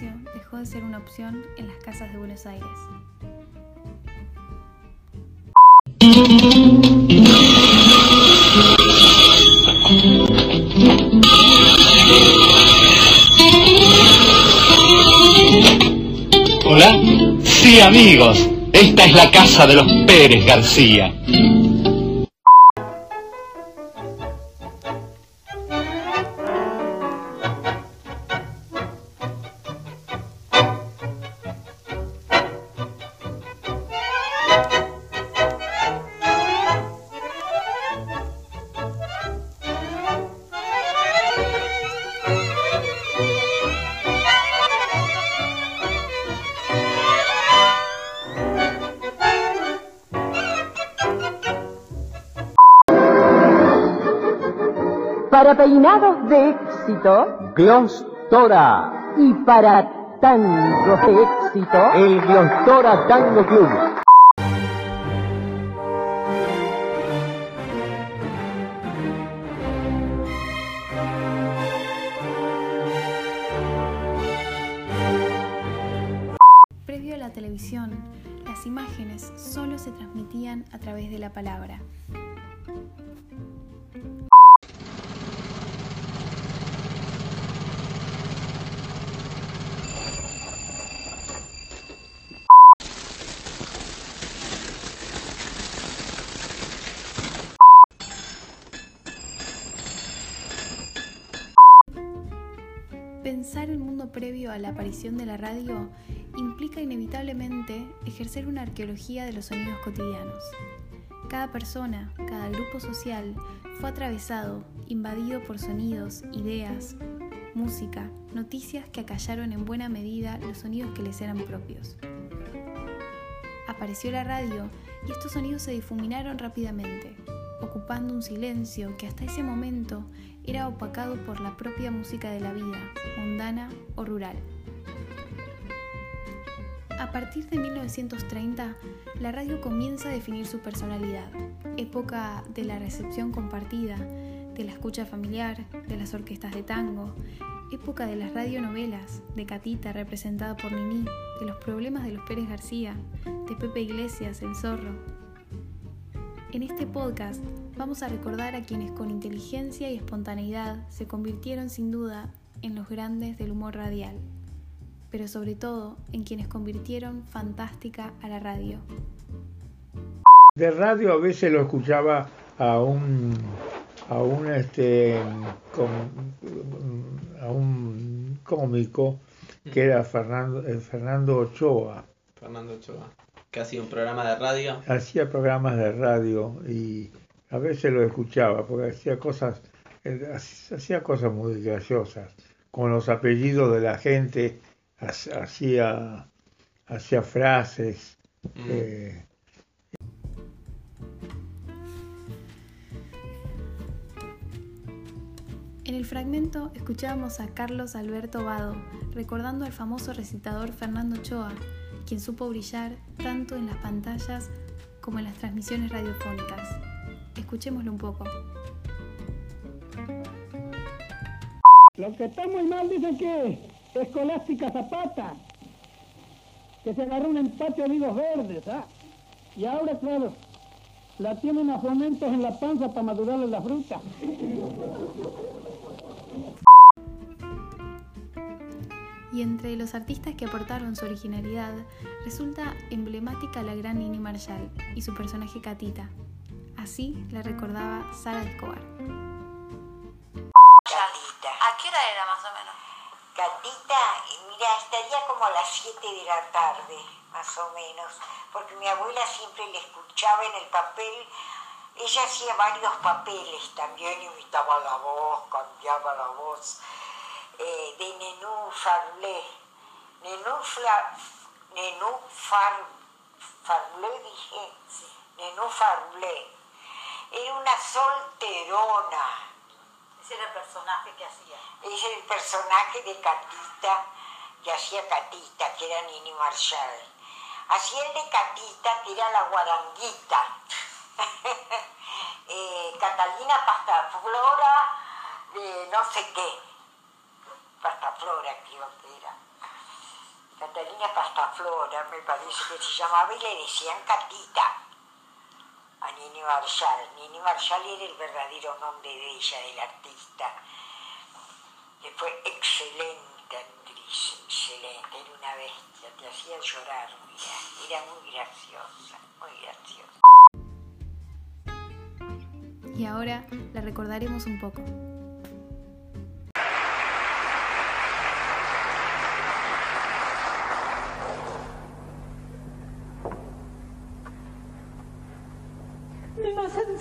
dejó de ser una opción en las casas de Buenos Aires. Hola. Sí, amigos. Esta es la casa de los Pérez García. Para peinados de éxito Glostora, y para tangos de éxito, el Glostora Tango Club. Previo a la televisión, las imágenes solo se transmitían a través de la palabra. Pensar el mundo previo a la aparición de la radio implica inevitablemente ejercer una arqueología de los sonidos cotidianos. Cada persona, cada grupo social fue atravesado, invadido por sonidos, ideas, música, noticias que acallaron en buena medida los sonidos que les eran propios. Apareció la radio y estos sonidos se difuminaron rápidamente, ocupando un silencio que hasta ese momento era opacado por la propia música de la vida, mundana o rural. A partir de 1930, la radio comienza a definir su personalidad, época de la recepción compartida, de la escucha familiar, de las orquestas de tango, época de las radionovelas, de Catita representada por Nini, de los problemas de los Pérez García, de Pepe Iglesias, el zorro. En este podcast vamos a recordar a quienes con inteligencia y espontaneidad se convirtieron sin duda en los grandes del humor radial, pero sobre todo en quienes convirtieron fantástica a la radio. De radio a veces lo escuchaba a un a un este com- a un cómico que era Fernando eh, Fernando Ochoa Fernando Ochoa, que hacía un programa de radio. hacía programas de radio y a veces lo escuchaba porque hacía cosas eh, hacía cosas muy graciosas con los apellidos de la gente ha- hacía hacía frases Mm. eh, En el fragmento escuchábamos a Carlos Alberto Vado recordando al famoso recitador Fernando Ochoa, quien supo brillar tanto en las pantallas como en las transmisiones radiofónicas. Escuchémoslo un poco. Lo que está muy mal dicen que Escolástica Zapata, que se agarró un empate de olivos verdes, ¿ah? Y ahora, claro, la tienen a fomentos en la panza para madurarle la fruta. Y entre los artistas que aportaron su originalidad, resulta emblemática la gran Nini Marshall y su personaje Catita. Así la recordaba Sara Escobar. Catita. ¿A qué hora era más o menos? Catita, mira, estaría como a las 7 de la tarde, más o menos, porque mi abuela siempre le escuchaba en el papel. Ella hacía varios papeles también, imitaba la voz, cambiaba la voz. Eh, de Nenú Farlé. Nenú, Fla, Nenú Far, Farlé, dije. Nenú Farlé. Era una solterona. Ese era el personaje que hacía. Es el personaje de Catita, que hacía Catita, que era Nini Marshall. Hacía el de Catita, que era la guaranguita. Eh, Catalina Pastaflora, de no sé qué. Pastaflora creo que era. Catalina Pastaflora, me parece que se llamaba, y le decían Catita a Nini Marshall. Nini Marshall era el verdadero nombre de ella, del artista, que fue excelente actriz, excelente, era una bestia, te hacía llorar, mira, era muy graciosa, muy graciosa. Y ahora la recordaremos un poco.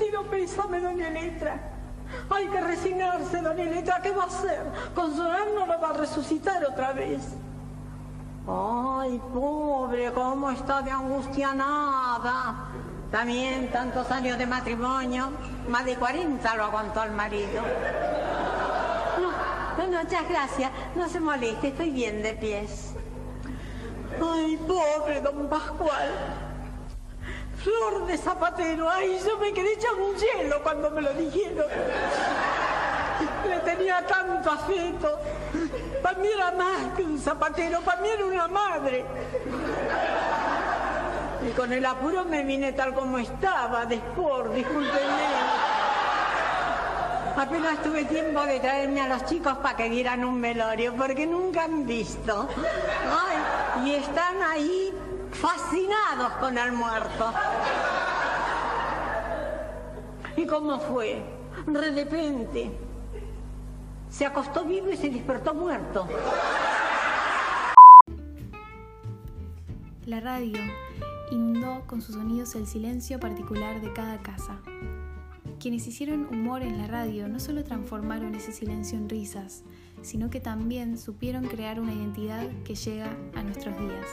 Sentido pésame, doña Letra. Hay que resignarse, doña Letra. ¿Qué va a hacer? Consolar no lo va a resucitar otra vez. Ay, pobre, cómo está de angustianada. También tantos años de matrimonio, más de 40 lo aguantó el marido. No, no, muchas gracias. No se moleste, estoy bien de pies. Ay, pobre don Pascual. Flor de zapatero, ay, yo me quedé hecha un hielo cuando me lo dijeron. Le tenía tanto afecto. Para mí era más que un zapatero, para mí era una madre. Y con el apuro me vine tal como estaba, de sport, discúlpenme. Apenas tuve tiempo de traerme a los chicos para que dieran un velorio, porque nunca han visto. Ay, y están ahí fascinados con el muerto. ¿Y cómo fue? De repente. Se acostó vivo y se despertó muerto. La radio inundó con sus sonidos el silencio particular de cada casa. Quienes hicieron humor en la radio no solo transformaron ese silencio en risas, sino que también supieron crear una identidad que llega a nuestros días.